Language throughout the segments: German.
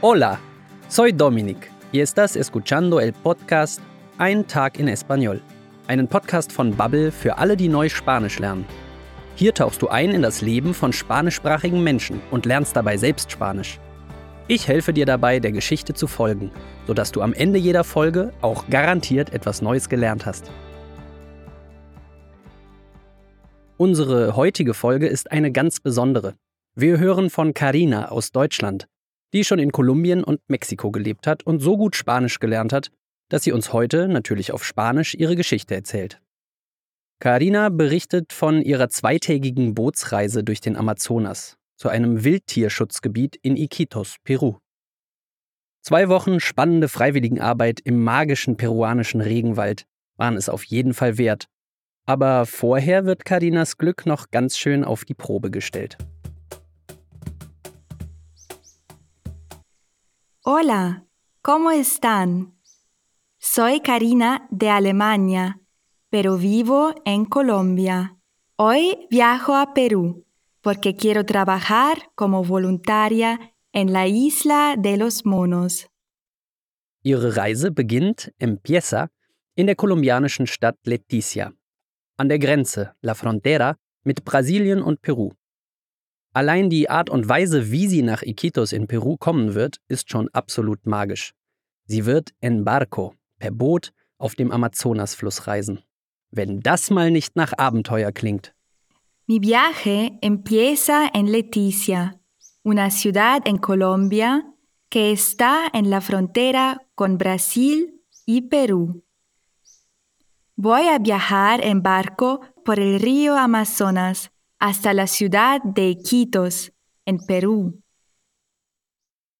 Hola, soy Dominic y estás escuchando el podcast Ein Tag in Español, einen Podcast von Bubble für alle, die neu Spanisch lernen. Hier tauchst du ein in das Leben von spanischsprachigen Menschen und lernst dabei selbst Spanisch. Ich helfe dir dabei, der Geschichte zu folgen, sodass du am Ende jeder Folge auch garantiert etwas Neues gelernt hast. Unsere heutige Folge ist eine ganz besondere. Wir hören von Carina aus Deutschland, die schon in Kolumbien und Mexiko gelebt hat und so gut Spanisch gelernt hat, dass sie uns heute natürlich auf Spanisch ihre Geschichte erzählt. Carina berichtet von ihrer zweitägigen Bootsreise durch den Amazonas zu einem Wildtierschutzgebiet in Iquitos, Peru. Zwei Wochen spannende Freiwilligenarbeit im magischen peruanischen Regenwald waren es auf jeden Fall wert aber vorher wird Carinas Glück noch ganz schön auf die Probe gestellt. Hola, ¿cómo están? Soy Karina de Alemania, pero vivo en Colombia. Hoy viajo a Perú porque quiero trabajar como voluntaria en la isla de los monos. Ihre Reise beginnt, empieza, in der kolumbianischen Stadt Leticia, an der Grenze, La Frontera, mit Brasilien und Peru. Allein die Art und Weise, wie sie nach Iquitos in Peru kommen wird, ist schon absolut magisch. Sie wird en barco, per Boot, auf dem Amazonasfluss reisen. Wenn das mal nicht nach Abenteuer klingt. Mi viaje empieza en Leticia, una ciudad en Colombia que está en la frontera con Brasil y Perú. Voy a viajar en barco por el río Amazonas hasta la ciudad de Iquitos, en Peru.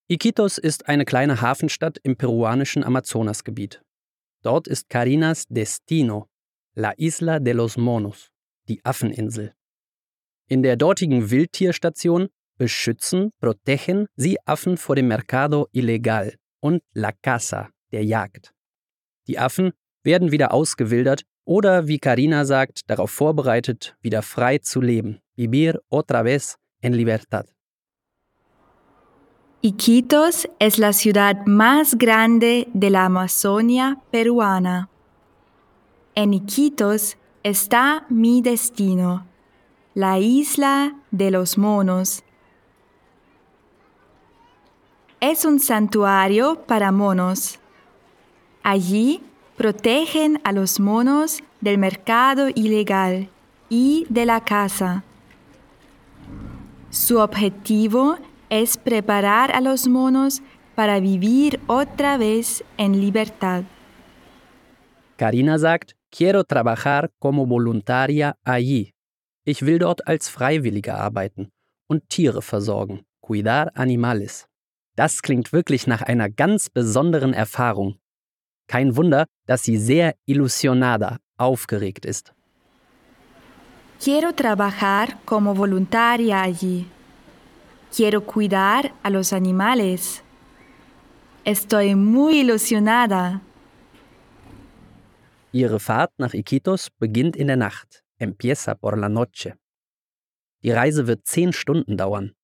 Iquitos ist eine kleine Hafenstadt im peruanischen Amazonasgebiet. Dort ist Carinas Destino, La Isla de los Monos, die Affeninsel. In der dortigen Wildtierstation beschützen, protegen sie Affen vor dem Mercado Ilegal und La Casa, der Jagd. Die Affen werden wieder ausgewildert oder, wie Karina sagt, darauf vorbereitet, wieder frei zu leben. Vivir otra vez en libertad. Iquitos es la ciudad más grande de la Amazonia peruana. En Iquitos está mi destino, la isla de los monos. Es un santuario para monos. Allí protegen a los monos del mercado ilegal y de la caza. Su objetivo es preparar a los monos para vivir otra vez en libertad. Karina sagt, quiero trabajar como voluntaria allí. Ich will dort als Freiwillige arbeiten und Tiere versorgen, cuidar animales. Das klingt wirklich nach einer ganz besonderen Erfahrung. Kein Wunder, dass sie sehr ilusionada, aufgeregt ist. Quiero trabajar como voluntaria allí. Quiero cuidar a los animales. Estoy muy ilusionada. Ihre Fahrt nach Iquitos beginnt in der Nacht, empieza por la noche. Die Reise wird zehn Stunden dauern.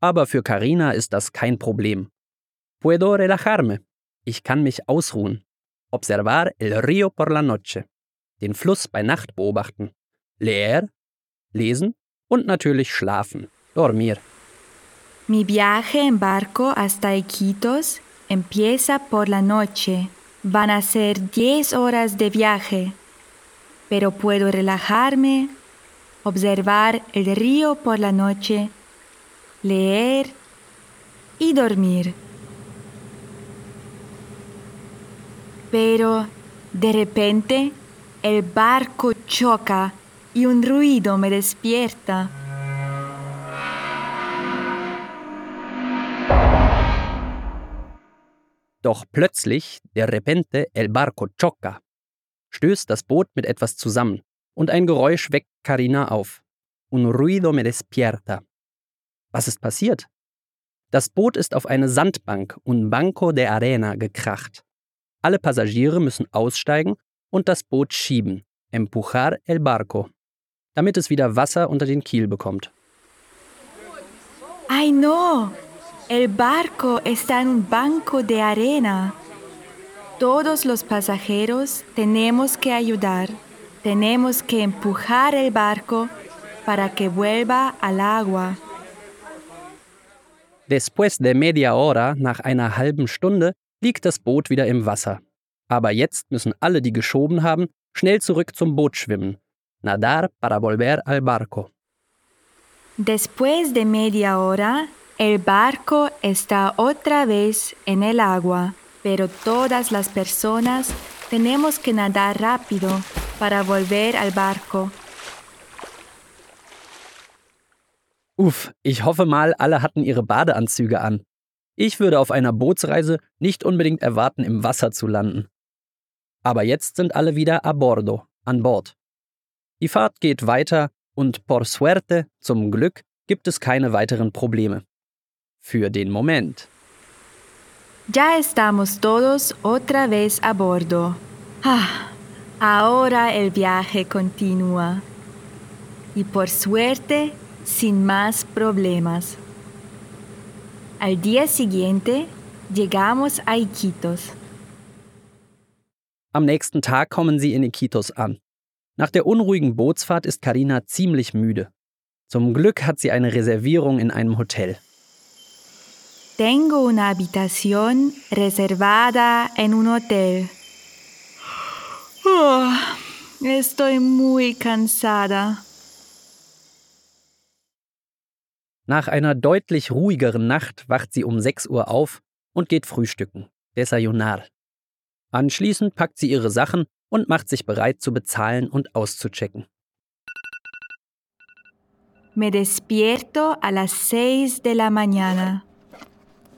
Aber für Carina ist das kein Problem. Puedo relajarme, ich kann mich ausruhen. Observar el río por la noche. Den Fluss bei Nacht beobachten. Leer, lesen und natürlich schlafen. Dormir. Mi viaje en barco hasta Iquitos empieza por la noche. Van a ser 10 horas de viaje. Pero puedo relajarme, observar el río por la noche, leer y dormir. Pero de repente el barco choca y un ruido me despierta. Doch plötzlich, de repente, el barco choca, stößt das Boot mit etwas zusammen und ein Geräusch weckt Carina auf. Un ruido me despierta. Was ist passiert? Das Boot ist auf eine Sandbank, un banco de arena, gekracht. Alle Passagiere müssen aussteigen und das Boot schieben, empujar el barco, damit es wieder Wasser unter den Kiel bekommt. ¡Ay no! El barco está en un banco de arena. Todos los pasajeros tenemos que ayudar. Tenemos que empujar el barco para que vuelva al agua. Después de media hora, nach einer halben Stunde, liegt das Boot wieder im Wasser. Aber jetzt müssen alle, die geschoben haben, schnell zurück zum Boot schwimmen. Nadar para volver al barco. Después de media hora, el barco está otra vez en el agua, pero todas las personas tenemos que nadar rápido para volver al barco. Uff, ich hoffe mal, alle hatten ihre Badeanzüge an. Ich würde auf einer Bootsreise nicht unbedingt erwarten, im Wasser zu landen. Aber jetzt sind alle wieder a bordo, an Bord. Die Fahrt geht weiter und por suerte, zum Glück, gibt es keine weiteren Probleme. Für den Moment. Ya estamos todos otra vez a bordo. Ah, ahora el viaje continúa. Y por suerte, sin más problemas. Al día siguiente, llegamos a Iquitos. Am nächsten Tag kommen sie in Iquitos an. Nach der unruhigen Bootsfahrt ist Karina ziemlich müde. Zum Glück hat sie eine Reservierung in einem Hotel. Tengo una habitación reservada en un hotel. Oh, estoy muy cansada. Nach einer deutlich ruhigeren Nacht wacht sie um 6 Uhr auf und geht frühstücken. Desayunar. Anschließend packt sie ihre Sachen und macht sich bereit zu bezahlen und auszuchecken. Me despierto a las seis de la mañana.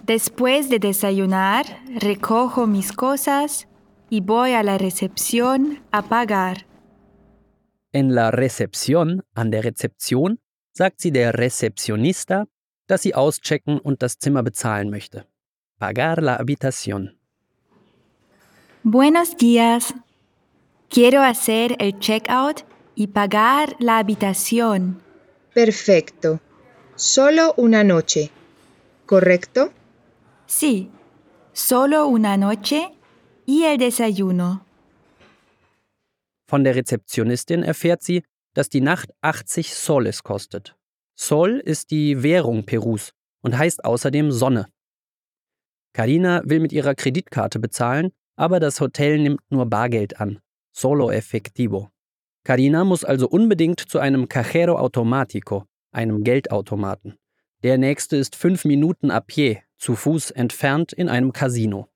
Después de desayunar, recojo mis cosas y voy a la recepción a pagar. En la recepción, an der Rezeption, sagt sie der Recepcionista, dass sie auschecken und das Zimmer bezahlen möchte. Pagar la habitación. Buenos días. Quiero hacer el checkout y pagar la habitación. Perfecto. Solo una noche. ¿Correcto? Sí, solo una noche y el desayuno. Von der Rezeptionistin erfährt sie, dass die Nacht 80 Soles kostet. Sol ist die Währung Perus und heißt außerdem Sonne. Karina will mit ihrer Kreditkarte bezahlen, aber das Hotel nimmt nur Bargeld an. Solo efectivo. Karina muss also unbedingt zu einem Cajero Automático, einem Geldautomaten. Der nächste ist fünf Minuten a pie, zu Fuß entfernt in einem Casino.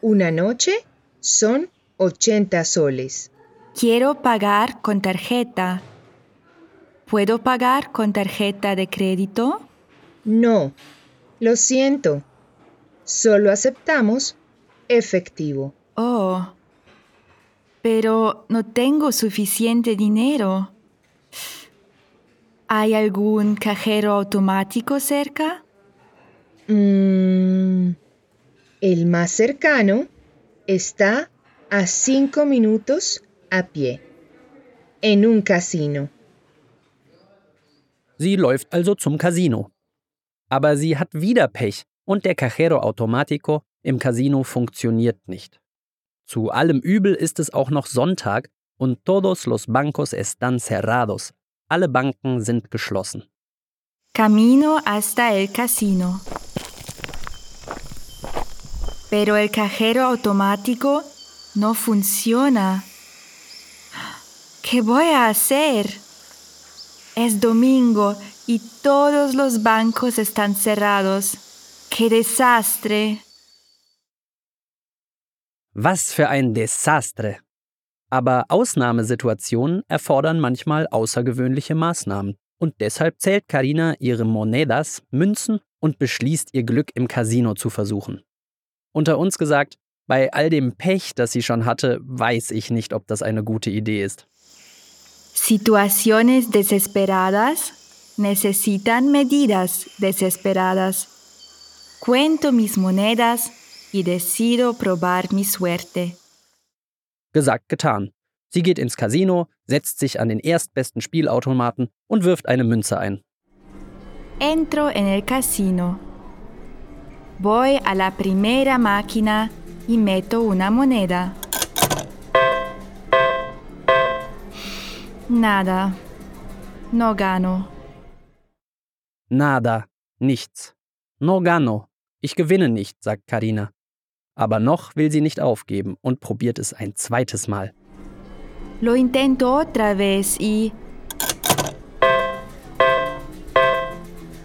Una noche son 80 soles. Quiero pagar con tarjeta. ¿Puedo pagar con tarjeta de crédito? No, lo siento. Solo aceptamos efectivo. Oh, pero no tengo suficiente dinero. ¿Hay algún cajero automático cerca? Mm, el más cercano está a cinco minutos a pie, en un casino. Sie läuft also zum Casino. Aber sie hat wieder Pech und der Cajero Automático im Casino funktioniert nicht. Zu allem Übel ist es auch noch Sonntag und todos los bancos están cerrados. Alle Banken sind geschlossen. Camino hasta el casino. Pero el cajero automático no funciona. ¿Qué voy a hacer? Es domingo y todos los bancos están cerrados. ¡Qué desastre! Was für ein Desastre! Aber Ausnahmesituationen erfordern manchmal außergewöhnliche Maßnahmen. Und deshalb zählt Karina ihre Monedas, Münzen und beschließt, ihr Glück im Casino zu versuchen. Unter uns gesagt, bei all dem Pech, das sie schon hatte, weiß ich nicht, ob das eine gute Idee ist. Situaciones desesperadas necesitan medidas desesperadas. Cuento mis monedas y decido probar mi suerte. Gesagt, getan. Sie geht ins Casino, setzt sich an den erstbesten Spielautomaten und wirft eine Münze ein. Entro en el casino. Voy a la primera máquina y meto una moneda. Nada. No gano. Nada, nichts. No gano. Ich gewinne nicht, sagt Karina. Aber noch will sie nicht aufgeben und probiert es ein zweites Mal. Lo intento otra vez y...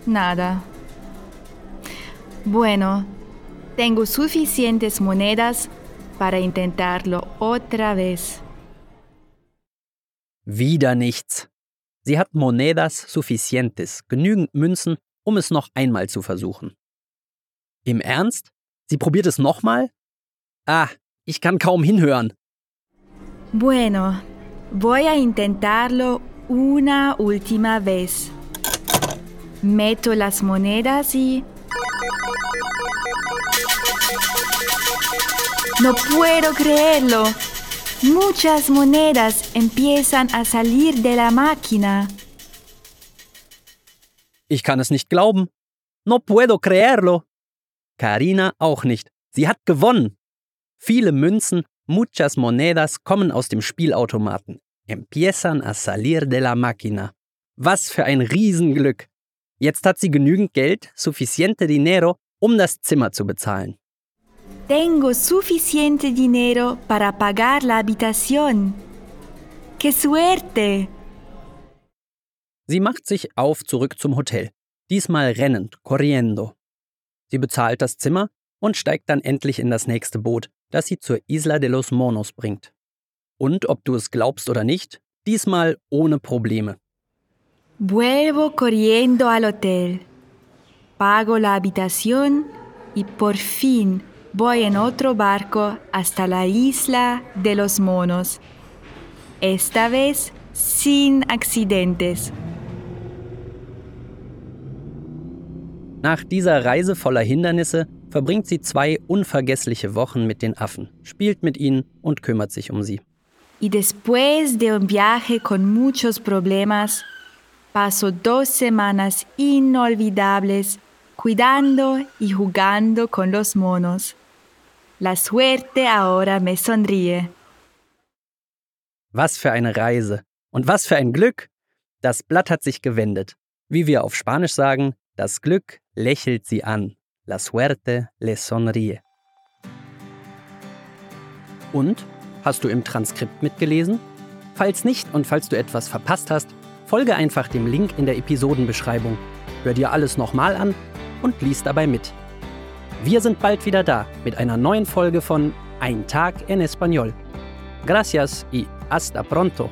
Nada. Bueno, tengo suficientes monedas para intentarlo otra vez. Wieder nichts. Sie hat monedas suficientes, genügend Münzen, um es noch einmal zu versuchen. Im Ernst? Sie probiert es nochmal? Ah, ich kann kaum hinhören. Bueno, voy a intentarlo una última vez. Meto las monedas y... No puedo creerlo. Muchas monedas empiezan a salir de la máquina. Ich kann es nicht glauben. No puedo creerlo. Karina auch nicht. Sie hat gewonnen. Viele Münzen, muchas monedas kommen aus dem Spielautomaten. Empiezan a salir de la máquina. Was für ein Riesenglück. Jetzt hat sie genügend Geld, suficiente dinero, um das Zimmer zu bezahlen. Tengo suficiente dinero para pagar la habitación. ¡Qué suerte! Sie macht sich auf zurück zum Hotel. Diesmal rennend, corriendo. Sie bezahlt das Zimmer und steigt dann endlich in das nächste Boot, das sie zur Isla de los Monos bringt. Und ob du es glaubst oder nicht, diesmal ohne Probleme. Vuelvo corriendo al hotel. Pago la habitación y por fin voy en otro barco hasta la isla de los monos. Esta vez sin accidentes. Nach dieser Reise voller Hindernisse verbringt sie zwei unvergessliche Wochen mit den Affen, spielt mit ihnen und kümmert sich um sie. Y después de un viaje con muchos problemas, paso dos semanas inolvidables cuidando y jugando con los monos. La suerte ahora me sonríe. Was für eine Reise und was für ein Glück! Das Blatt hat sich gewendet. Wie wir auf Spanisch sagen, das Glück lächelt sie an. La suerte le sonríe. Und? Hast du im Transkript mitgelesen? Falls nicht und falls du etwas verpasst hast, folge einfach dem Link in der Episodenbeschreibung. Hör dir alles nochmal an und lies dabei mit. Wir sind bald wieder da mit einer neuen Folge von Ein Tag en Español. Gracias y hasta pronto.